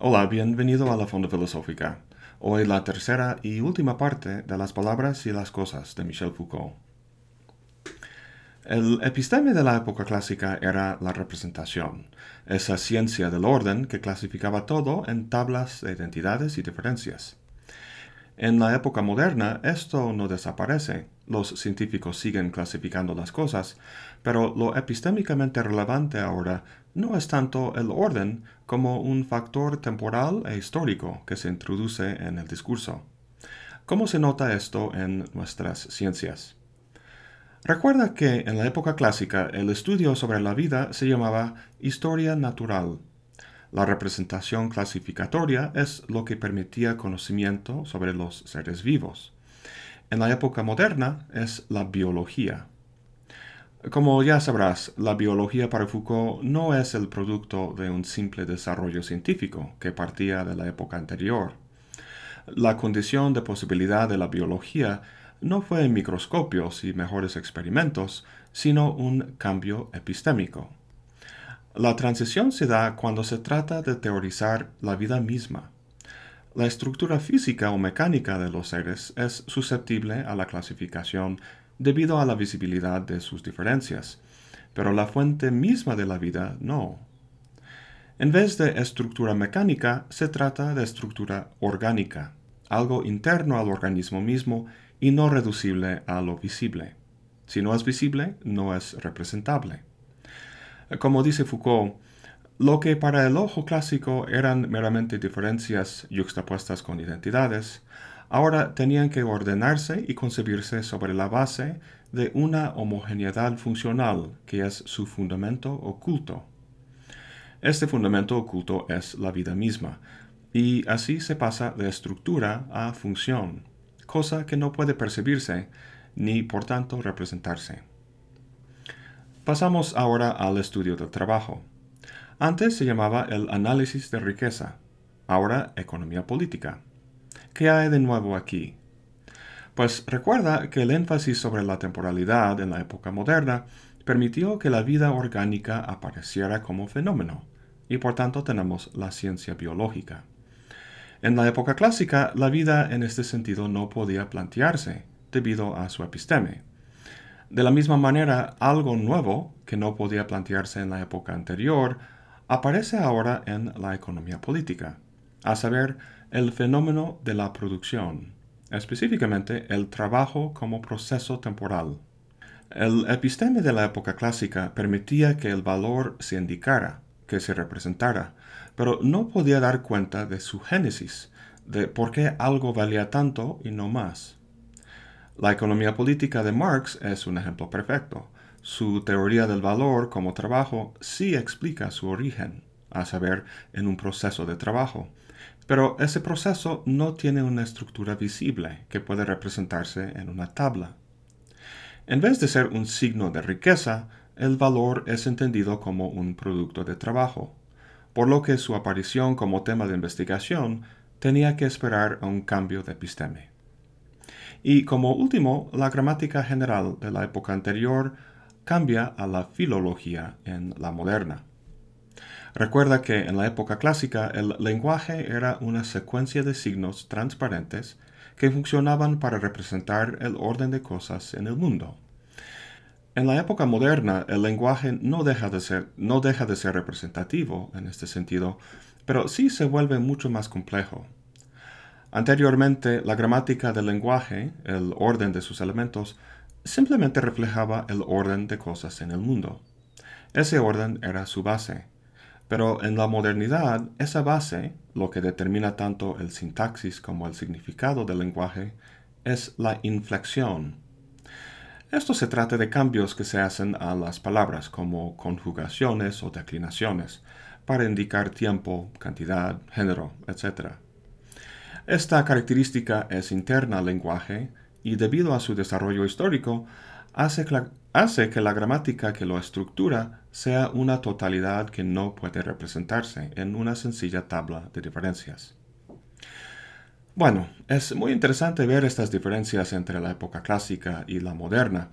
Hola, bienvenido a la Fonda Filosófica. Hoy la tercera y última parte de las palabras y las cosas de Michel Foucault. El episteme de la época clásica era la representación, esa ciencia del orden que clasificaba todo en tablas de identidades y diferencias. En la época moderna esto no desaparece. Los científicos siguen clasificando las cosas, pero lo epistémicamente relevante ahora no es tanto el orden como un factor temporal e histórico que se introduce en el discurso. ¿Cómo se nota esto en nuestras ciencias? Recuerda que en la época clásica el estudio sobre la vida se llamaba historia natural la representación clasificatoria es lo que permitía conocimiento sobre los seres vivos. En la época moderna es la biología. Como ya sabrás, la biología para Foucault no es el producto de un simple desarrollo científico que partía de la época anterior. La condición de posibilidad de la biología no fue microscopios y mejores experimentos, sino un cambio epistémico. La transición se da cuando se trata de teorizar la vida misma. La estructura física o mecánica de los seres es susceptible a la clasificación debido a la visibilidad de sus diferencias, pero la fuente misma de la vida no. En vez de estructura mecánica, se trata de estructura orgánica, algo interno al organismo mismo y no reducible a lo visible. Si no es visible, no es representable. Como dice Foucault, lo que para el ojo clásico eran meramente diferencias yuxtapuestas con identidades, ahora tenían que ordenarse y concebirse sobre la base de una homogeneidad funcional que es su fundamento oculto. Este fundamento oculto es la vida misma, y así se pasa de estructura a función, cosa que no puede percibirse ni por tanto representarse. Pasamos ahora al estudio del trabajo. Antes se llamaba el análisis de riqueza, ahora economía política. ¿Qué hay de nuevo aquí? Pues recuerda que el énfasis sobre la temporalidad en la época moderna permitió que la vida orgánica apareciera como fenómeno, y por tanto tenemos la ciencia biológica. En la época clásica, la vida en este sentido no podía plantearse, debido a su episteme. De la misma manera, algo nuevo, que no podía plantearse en la época anterior, aparece ahora en la economía política, a saber, el fenómeno de la producción, específicamente el trabajo como proceso temporal. El episteme de la época clásica permitía que el valor se indicara, que se representara, pero no podía dar cuenta de su génesis, de por qué algo valía tanto y no más. La economía política de Marx es un ejemplo perfecto. Su teoría del valor como trabajo sí explica su origen, a saber, en un proceso de trabajo. Pero ese proceso no tiene una estructura visible que puede representarse en una tabla. En vez de ser un signo de riqueza, el valor es entendido como un producto de trabajo, por lo que su aparición como tema de investigación tenía que esperar a un cambio de episteme. Y como último, la gramática general de la época anterior cambia a la filología en la moderna. Recuerda que en la época clásica el lenguaje era una secuencia de signos transparentes que funcionaban para representar el orden de cosas en el mundo. En la época moderna el lenguaje no deja de ser, no deja de ser representativo en este sentido, pero sí se vuelve mucho más complejo. Anteriormente, la gramática del lenguaje, el orden de sus elementos, simplemente reflejaba el orden de cosas en el mundo. Ese orden era su base. Pero en la modernidad, esa base, lo que determina tanto el sintaxis como el significado del lenguaje, es la inflexión. Esto se trata de cambios que se hacen a las palabras, como conjugaciones o declinaciones, para indicar tiempo, cantidad, género, etc. Esta característica es interna al lenguaje y debido a su desarrollo histórico hace que, la, gramática que lo estructura sea una totalidad que no puede representarse en una sencilla tabla de diferencias. Bueno, es muy interesante ver estas diferencias entre la época clásica y la moderna,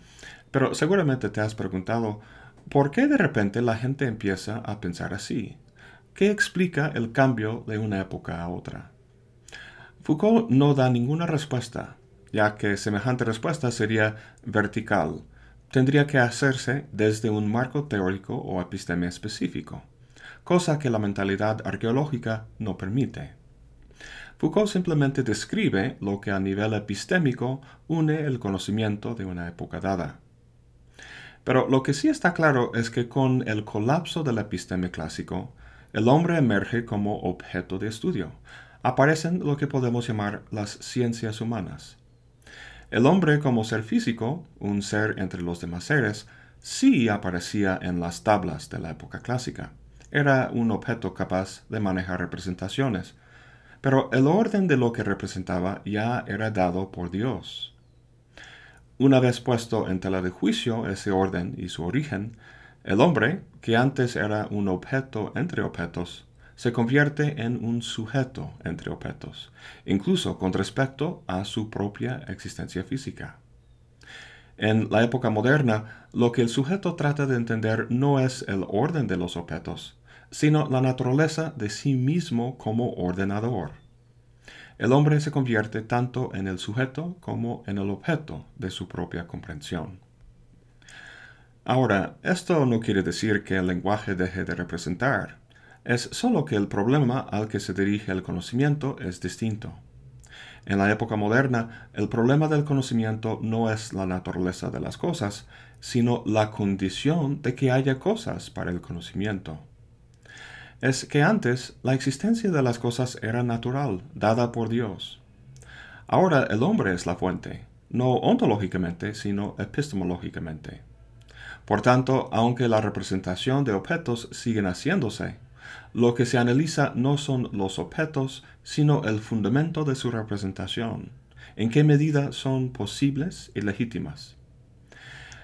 pero seguramente te has preguntado, ¿por qué de repente la gente empieza a pensar así? que explica el cambio de una época a otra. Foucault no da ninguna respuesta, ya que semejante respuesta sería vertical, tendría que hacerse desde un marco teórico o episteme específico, cosa que la mentalidad arqueológica no permite. Foucault simplemente describe lo que a nivel epistémico une el conocimiento de una época dada. Pero lo que sí está claro es que con el colapso del episteme clásico, el hombre emerge como objeto de estudio. Aparecen lo que podemos llamar las ciencias humanas. El hombre como ser físico, un ser entre los demás seres, sí aparecía en las tablas de la época clásica. Era un objeto capaz de manejar representaciones, pero el orden de lo que representaba ya era dado por Dios. Una vez puesto en tela de juicio ese orden y su origen, el hombre, que antes era un objeto entre objetos, se convierte en un sujeto entre objetos, incluso con respecto a su propia existencia física. En la época moderna, lo que el sujeto trata de entender no es el orden de los objetos, sino la naturaleza de sí mismo como ordenador el hombre se convierte tanto en el sujeto como en el objeto de su propia comprensión. Ahora, esto no quiere decir que el lenguaje deje de representar, es solo que el problema al que se dirige el conocimiento es distinto. En la época moderna, el problema del conocimiento no es la naturaleza de las cosas, sino la condición de que haya cosas para el conocimiento es que antes la existencia de las cosas era natural, dada por Dios. Ahora el hombre es la fuente, no ontológicamente, sino epistemológicamente. Por tanto, aunque la representación de objetos sigue haciéndose, lo que se analiza no son los objetos, sino el fundamento de su representación, en qué medida son posibles y legítimas.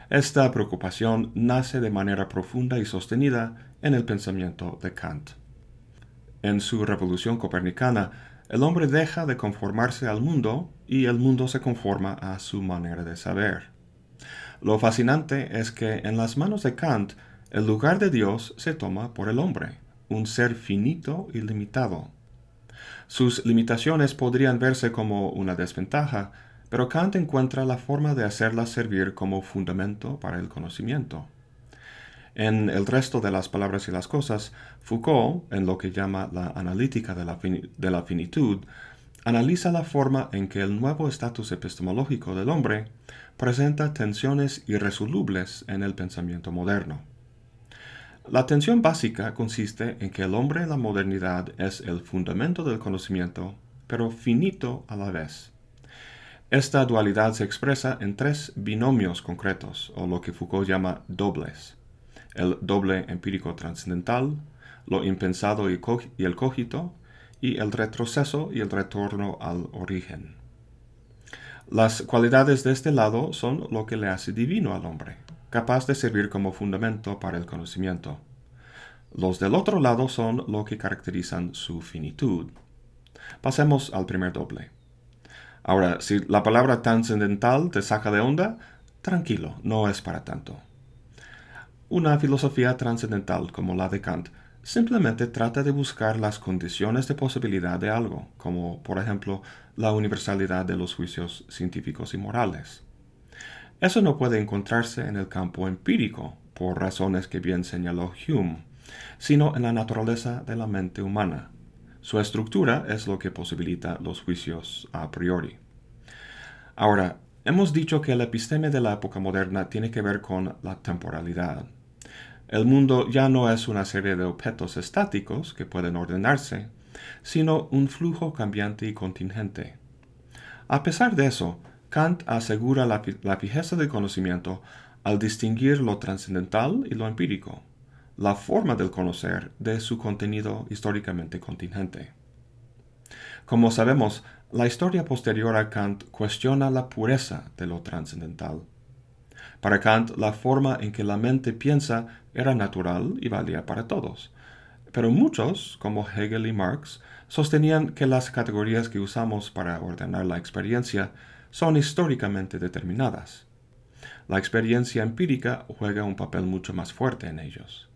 Esta preocupación nace de manera profunda y sostenida en el pensamiento de Kant. En su revolución copernicana, el hombre deja de conformarse al mundo y el mundo se conforma a su manera de saber. Lo fascinante es que en las manos de Kant el lugar de Dios se toma por el hombre, un ser finito y limitado. Sus limitaciones podrían verse como una desventaja, pero Kant encuentra la forma de hacerlas servir como fundamento para el conocimiento. En el resto de las palabras y las cosas, Foucault, en lo que llama la analítica de la, finitud, analiza la forma en que el nuevo estatus epistemológico del hombre presenta tensiones irresolubles en el pensamiento moderno. La tensión básica consiste en que el hombre en la modernidad es el fundamento del conocimiento, pero finito a la vez. Esta dualidad se expresa en tres binomios concretos, o lo que Foucault llama dobles el doble empírico trascendental, lo impensado y, el cogito, y el retroceso y el retorno al origen. Las cualidades de este lado son lo que le hace divino al hombre, capaz de servir como fundamento para el conocimiento. Los del otro lado son lo que caracterizan su finitud. Pasemos al primer doble. Ahora, si la palabra trascendental te saca de onda, tranquilo, no es para tanto. Una filosofía trascendental como la de Kant simplemente trata de buscar las condiciones de posibilidad de algo, como por ejemplo la universalidad de los juicios científicos y morales. Eso no puede encontrarse en el campo empírico, por razones que bien señaló Hume, sino en la naturaleza de la mente humana. Su estructura es lo que posibilita los juicios a priori. Ahora, hemos dicho que el episteme de la época moderna tiene que ver con la temporalidad. El mundo ya no es una serie de objetos estáticos que pueden ordenarse, sino un flujo cambiante y contingente. A pesar de eso, Kant asegura la, fijeza del conocimiento al distinguir lo trascendental y lo empírico, la forma del conocer de su contenido históricamente contingente. Como sabemos, la historia posterior a Kant cuestiona la pureza de lo trascendental. Para Kant, la forma en que la mente piensa era natural y valía para todos. Pero muchos, como Hegel y Marx, sostenían que las categorías que usamos para ordenar la experiencia son históricamente determinadas. La experiencia empírica juega un papel mucho más fuerte en ellos.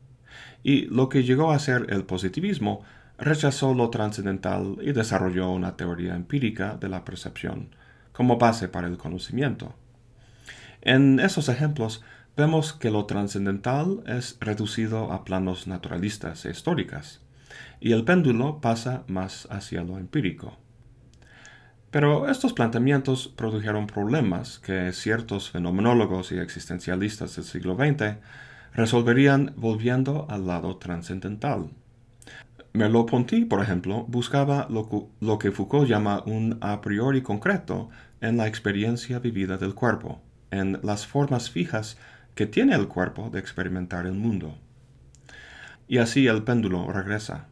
y lo que llegó a ser el positivismo rechazó lo trascendental y desarrolló una teoría empírica de la percepción como base para el conocimiento. En esos ejemplos vemos que lo trascendental es reducido a planos naturalistas e históricas, y el péndulo pasa más hacia lo empírico. Pero estos planteamientos produjeron problemas que ciertos fenomenólogos y existencialistas del siglo XX resolverían volviendo al lado trascendental. Merleau-Ponty, por ejemplo, buscaba lo, lo, que Foucault llama un a priori concreto en la experiencia vivida del cuerpo, en las formas fijas que tiene el cuerpo de experimentar el mundo. Y así el péndulo regresa.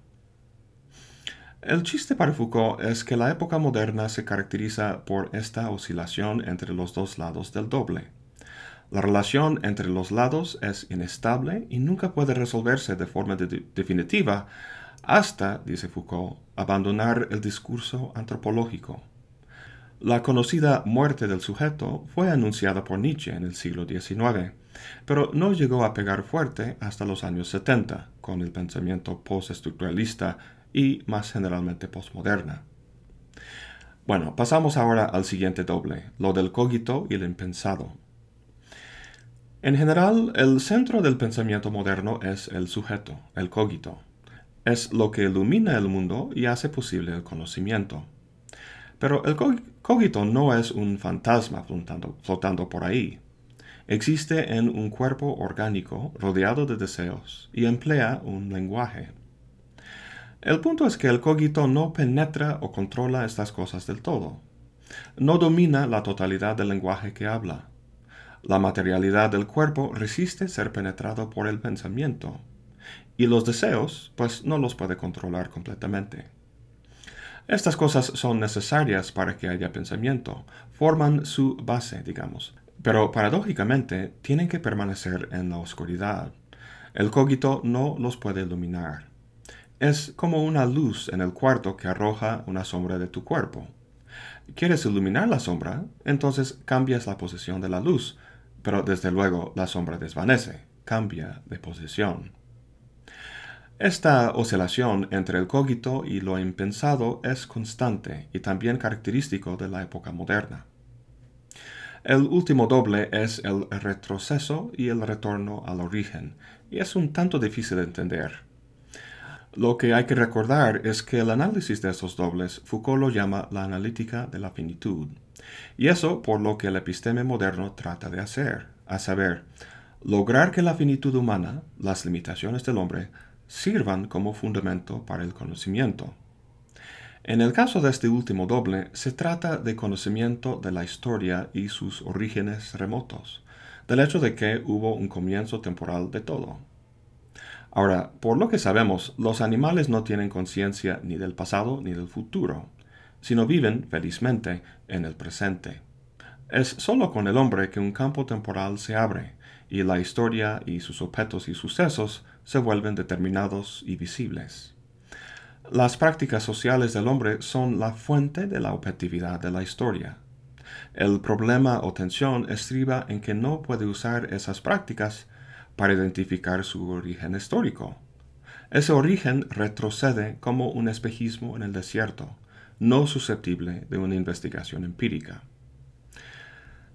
El chiste para Foucault es que la época moderna se caracteriza por esta oscilación entre los dos lados del doble. La relación entre los lados es inestable y nunca puede resolverse de forma definitiva hasta, dice Foucault, abandonar el discurso antropológico. La conocida muerte del sujeto fue anunciada por Nietzsche en el siglo XIX, pero no llegó a pegar fuerte hasta los años 70, con el pensamiento postestructuralista y más generalmente postmoderna. Bueno, pasamos ahora al siguiente doble, lo del cogito y el impensado. En general, el centro del pensamiento moderno es el sujeto, el cogito. Es lo que ilumina el mundo y hace posible el conocimiento. Pero el cogito no es un fantasma flotando, flotando por ahí. Existe en un cuerpo orgánico rodeado de deseos y emplea un lenguaje. El punto es que el cogito no penetra o controla estas cosas del todo. No domina la totalidad del lenguaje que habla. La materialidad del cuerpo resiste ser penetrado por el pensamiento. Y los deseos, pues no los puede controlar completamente. Estas cosas son necesarias para que haya pensamiento, forman su base, digamos, pero paradójicamente tienen que permanecer en la oscuridad. El cogito no los puede iluminar. Es como una luz en el cuarto que arroja una sombra de tu cuerpo. ¿Quieres iluminar la sombra? Entonces cambias la posición de la luz, pero desde luego la sombra desvanece, cambia de posición. Esta oscilación entre el cogito y lo impensado es constante y también característico de la época moderna. El último doble es el retroceso y el retorno al origen, y es un tanto difícil de entender. Lo que hay que recordar es que el análisis de esos dobles Foucault lo llama la analítica de la finitud, y eso por lo que el episteme moderno trata de hacer, a saber, lograr que la finitud humana, las limitaciones del hombre, sirvan como fundamento para el conocimiento. En el caso de este último doble, se trata de conocimiento de la historia y sus orígenes remotos, del hecho de que hubo un comienzo temporal de todo. Ahora, por lo que sabemos, los animales no tienen conciencia ni del pasado ni del futuro, sino viven, felizmente, en el presente. Es sólo con el hombre que un campo temporal se abre, y la historia y sus objetos y sucesos se vuelven determinados y visibles. Las prácticas sociales del hombre son la fuente de la objetividad de la historia. El problema o tensión estriba en que no puede usar esas prácticas para identificar su origen histórico. Ese origen retrocede como un espejismo en el desierto, no susceptible de una investigación empírica.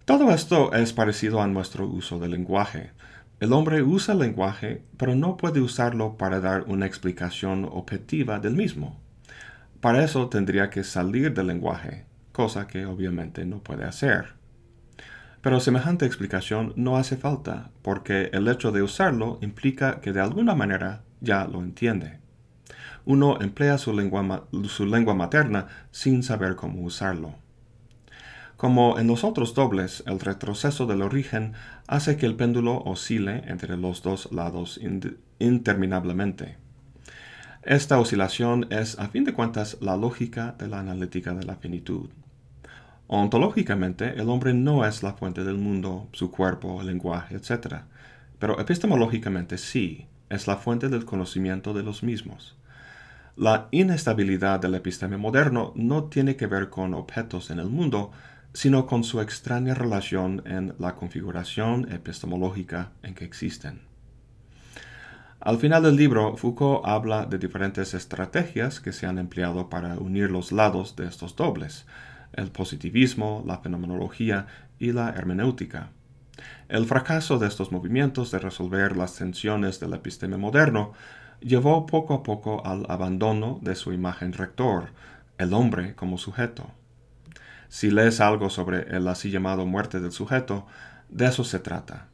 Todo esto es parecido a nuestro uso del lenguaje. El hombre usa el lenguaje, pero no puede usarlo para dar una explicación objetiva del mismo. Para eso tendría que salir del lenguaje, cosa que obviamente no puede hacer. Pero semejante explicación no hace falta, porque el hecho de usarlo implica que de alguna manera ya lo entiende. Uno emplea su lengua, su lengua materna sin saber cómo usarlo. Como en los otros dobles, el retroceso del origen hace que el péndulo oscile entre los dos lados interminablemente. Esta oscilación es, a fin de cuentas, la lógica de la analítica de la finitud. Ontológicamente, el hombre no es la fuente del mundo, su cuerpo, el lenguaje, etc. Pero epistemológicamente sí, es la fuente del conocimiento de los mismos. La inestabilidad del episteme moderno no tiene que ver con objetos en el mundo, sino con su extraña relación en la configuración epistemológica en que existen. Al final del libro, Foucault habla de diferentes estrategias que se han empleado para unir los lados de estos dobles, el positivismo, la fenomenología y la hermenéutica. El fracaso de estos movimientos de resolver las tensiones del episteme moderno llevó poco a poco al abandono de su imagen rector, el hombre como sujeto. Si lees algo sobre el así llamado muerte del sujeto, de eso se trata.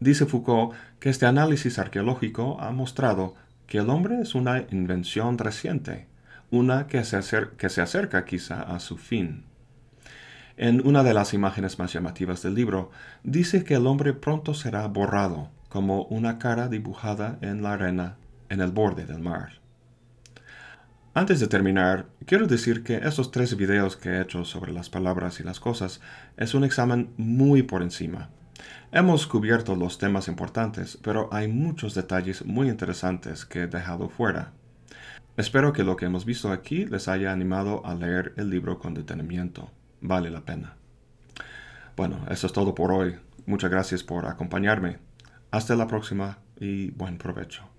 Dice Foucault que este análisis arqueológico ha mostrado que el hombre es una invención reciente, una que se, acerca quizá a su fin. En una de las imágenes más llamativas del libro, dice que el hombre pronto será borrado, como una cara dibujada en la arena en el borde del mar. Antes de terminar, quiero decir que estos tres videos que he hecho sobre las palabras y las cosas es un examen muy por encima. Hemos cubierto los temas importantes, pero hay muchos detalles muy interesantes que he dejado fuera. Espero que lo que hemos visto aquí les haya animado a leer el libro con detenimiento. Vale la pena. Bueno, eso es todo por hoy. Muchas gracias por acompañarme. Hasta la próxima y buen provecho.